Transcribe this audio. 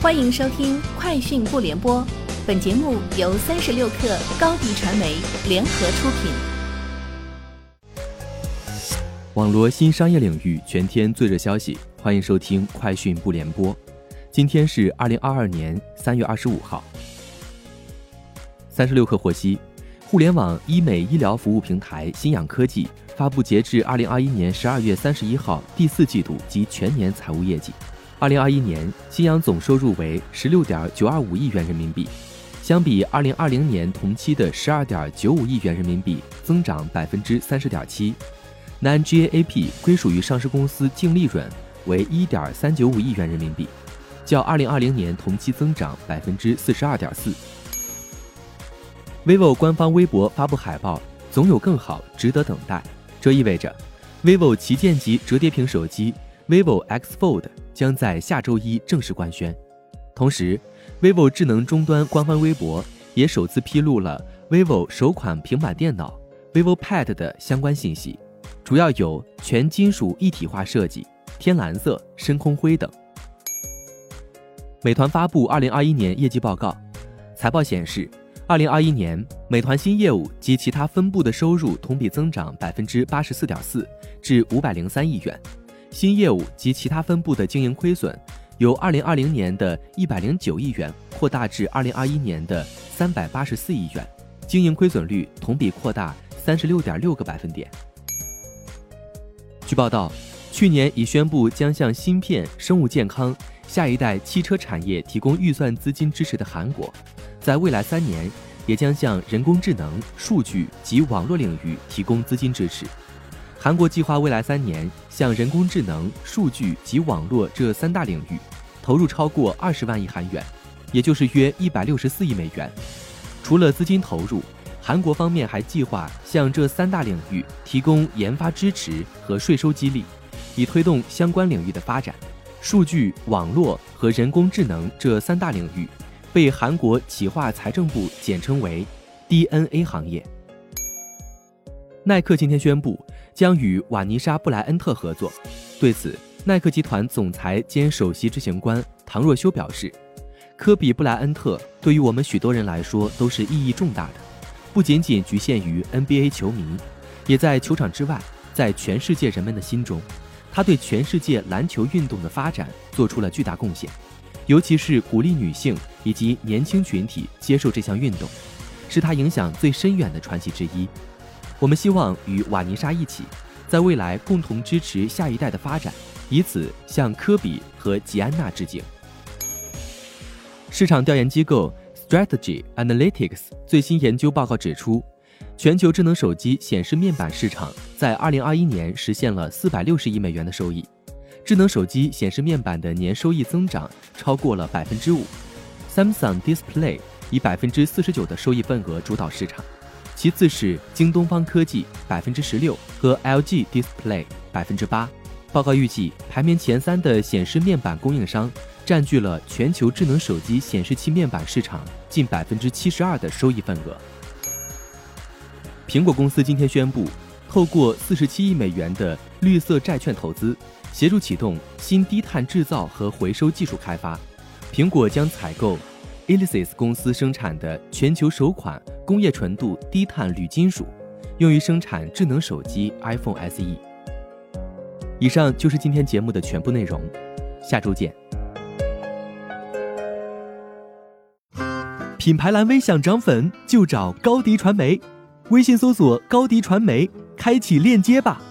欢迎收听《快讯不联播》，本节目由三十六克高低传媒联合出品。网罗新商业领域全天最热消息，欢迎收听《快讯不联播》。今天是二零二二年三月二十五号。三十六克获悉，互联网医美医疗服务平台新氧科技发布截至二零二一年十二月三十一号第四季度及全年财务业绩。二零二一年，新阳总收入为十六点九二五亿元人民币，相比二零二零年同期的十二点九五亿元人民币，增长百分之三十点七。南 GAAP 归属于上市公司净利润为一点三九五亿元人民币，较二零二零年同期增长百分之四十二点四。vivo 官方微博发布海报，总有更好，值得等待。这意味着，vivo 旗舰级折叠屏手机 vivo X Fold。将在下周一正式官宣。同时，vivo 智能终端官方微博也首次披露了 vivo 首款平板电脑 vivo Pad 的相关信息，主要有全金属一体化设计、天蓝色、深空灰等。美团发布二零二一年业绩报告，财报显示，二零二一年美团新业务及其他分部的收入同比增长百分之八十四点四，至五百零三亿元。新业务及其他分部的经营亏损，由二零二零年的一百零九亿元扩大至二零二一年的三百八十四亿元，经营亏损率同比扩大三十六点六个百分点。据报道，去年已宣布将向芯片、生物健康、下一代汽车产业提供预算资金支持的韩国，在未来三年也将向人工智能、数据及网络领域提供资金支持。韩国计划未来三年向人工智能、数据及网络这三大领域投入超过二十万亿韩元，也就是约一百六十四亿美元。除了资金投入，韩国方面还计划向这三大领域提供研发支持和税收激励，以推动相关领域的发展。数据、网络和人工智能这三大领域被韩国企划财政部简称为 DNA 行业。耐克今天宣布。将与瓦妮莎·布莱恩特合作。对此，耐克集团总裁兼首席执行官唐若修表示：“科比·布莱恩特对于我们许多人来说都是意义重大的，不仅仅局限于 NBA 球迷，也在球场之外，在全世界人们的心中，他对全世界篮球运动的发展做出了巨大贡献，尤其是鼓励女性以及年轻群体接受这项运动，是他影响最深远的传奇之一。”我们希望与瓦妮莎一起，在未来共同支持下一代的发展，以此向科比和吉安娜致敬。市场调研机构 Strategy Analytics 最新研究报告指出，全球智能手机显示面板市场在2021年实现了460亿美元的收益，智能手机显示面板的年收益增长超过了百分之五。Samsung Display 以百分之四十九的收益份额主导市场。其次是京东方科技百分之十六和 LG Display 百分之八。报告预计，排名前三的显示面板供应商占据了全球智能手机显示器面板市场近百分之七十二的收益份额。苹果公司今天宣布，透过四十七亿美元的绿色债券投资，协助启动新低碳制造和回收技术开发。苹果将采购。Elysis 公司生产的全球首款工业纯度低碳铝金属，用于生产智能手机 iPhone SE。以上就是今天节目的全部内容，下周见。品牌蓝 V 想涨粉就找高迪传媒，微信搜索高迪传媒，开启链接吧。